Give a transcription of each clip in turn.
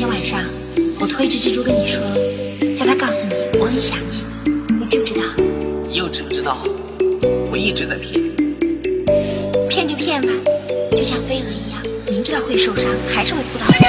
天晚上，我托一只蜘蛛跟你说，叫他告诉你我很想念你，你知不知道？你又知不知道？我一直在骗你。骗就骗吧，就像飞蛾一样，明知道会受伤，还是会扑到。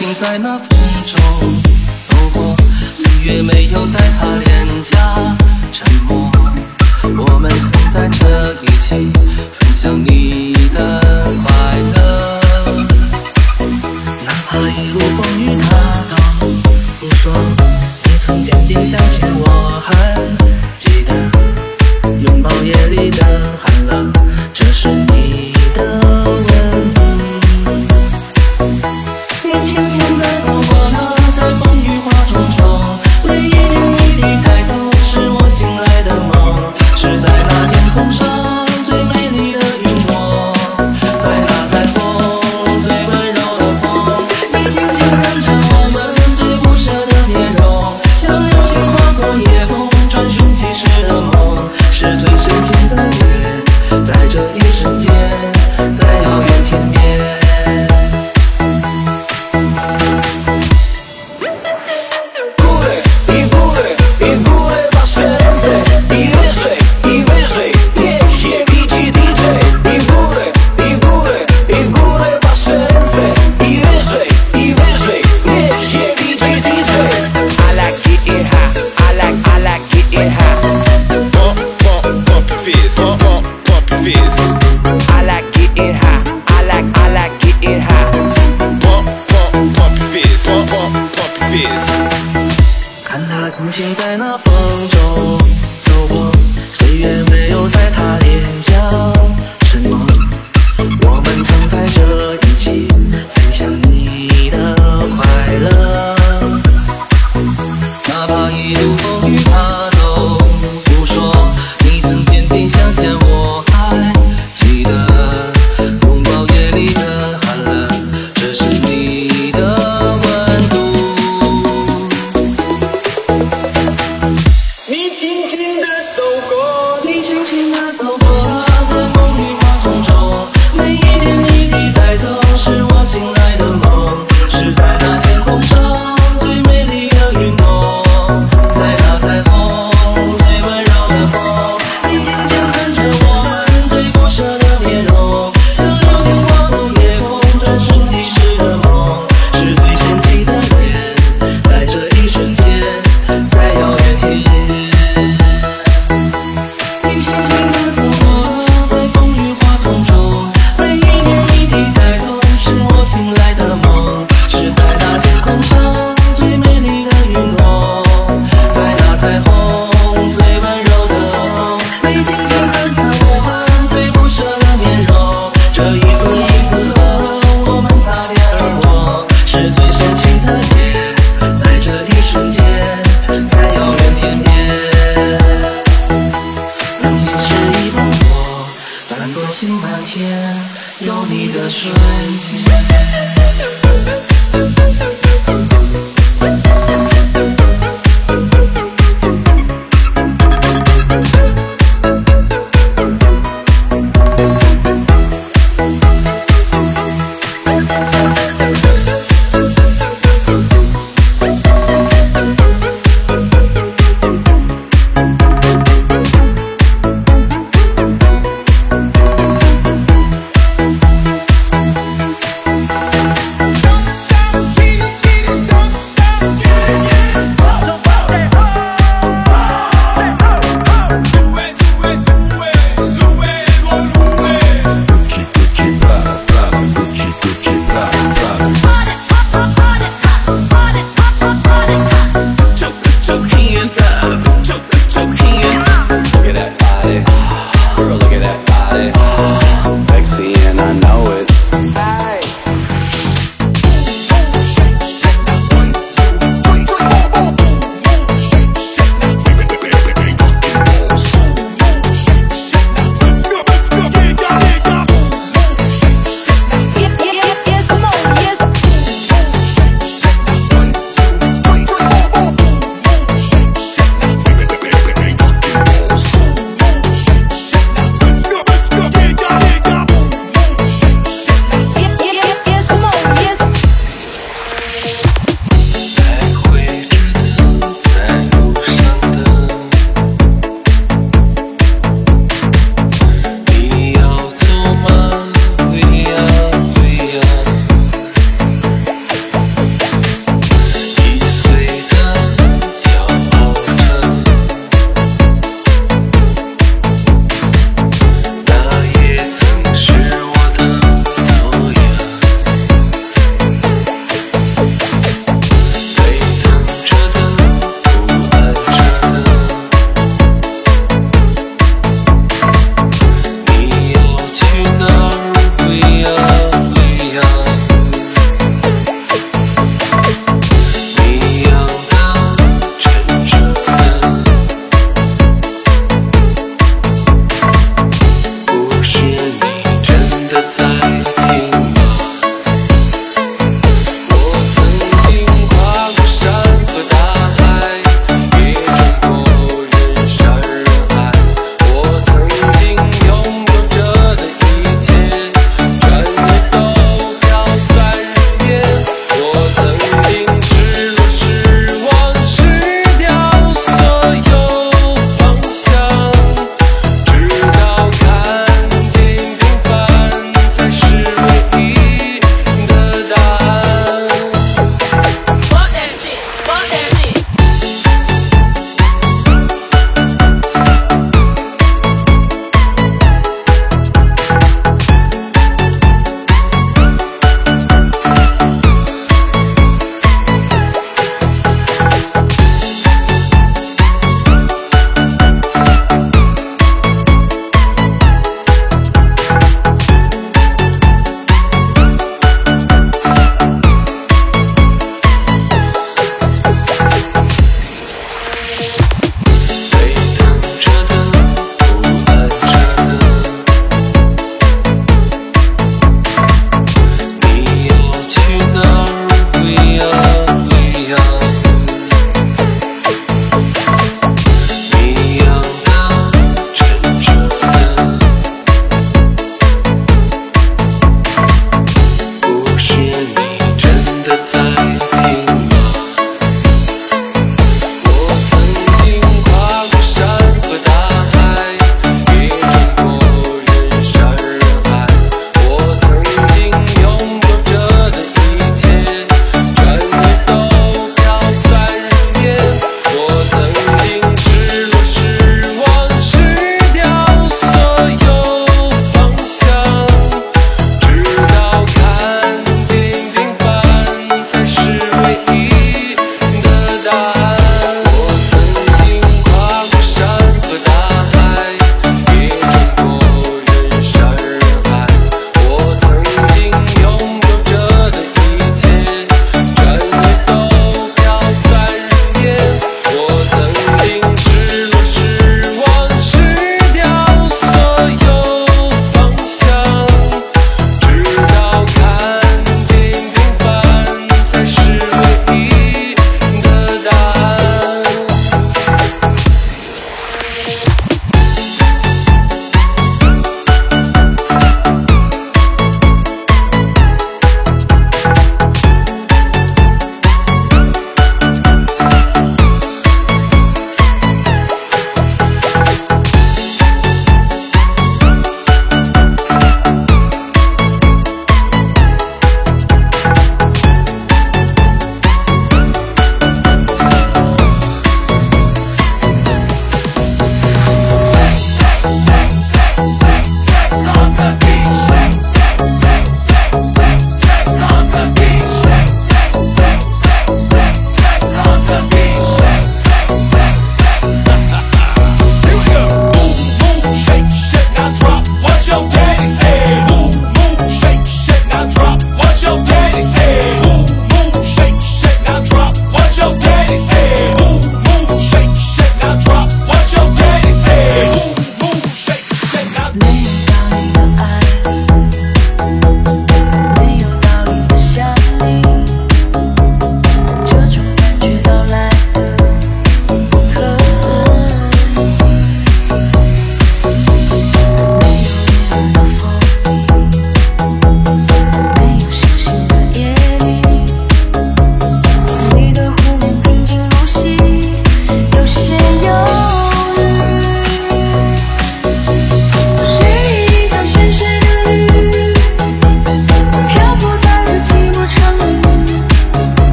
停在那风中走过岁月没有在他脸颊沉默。我们曾在这一起分享你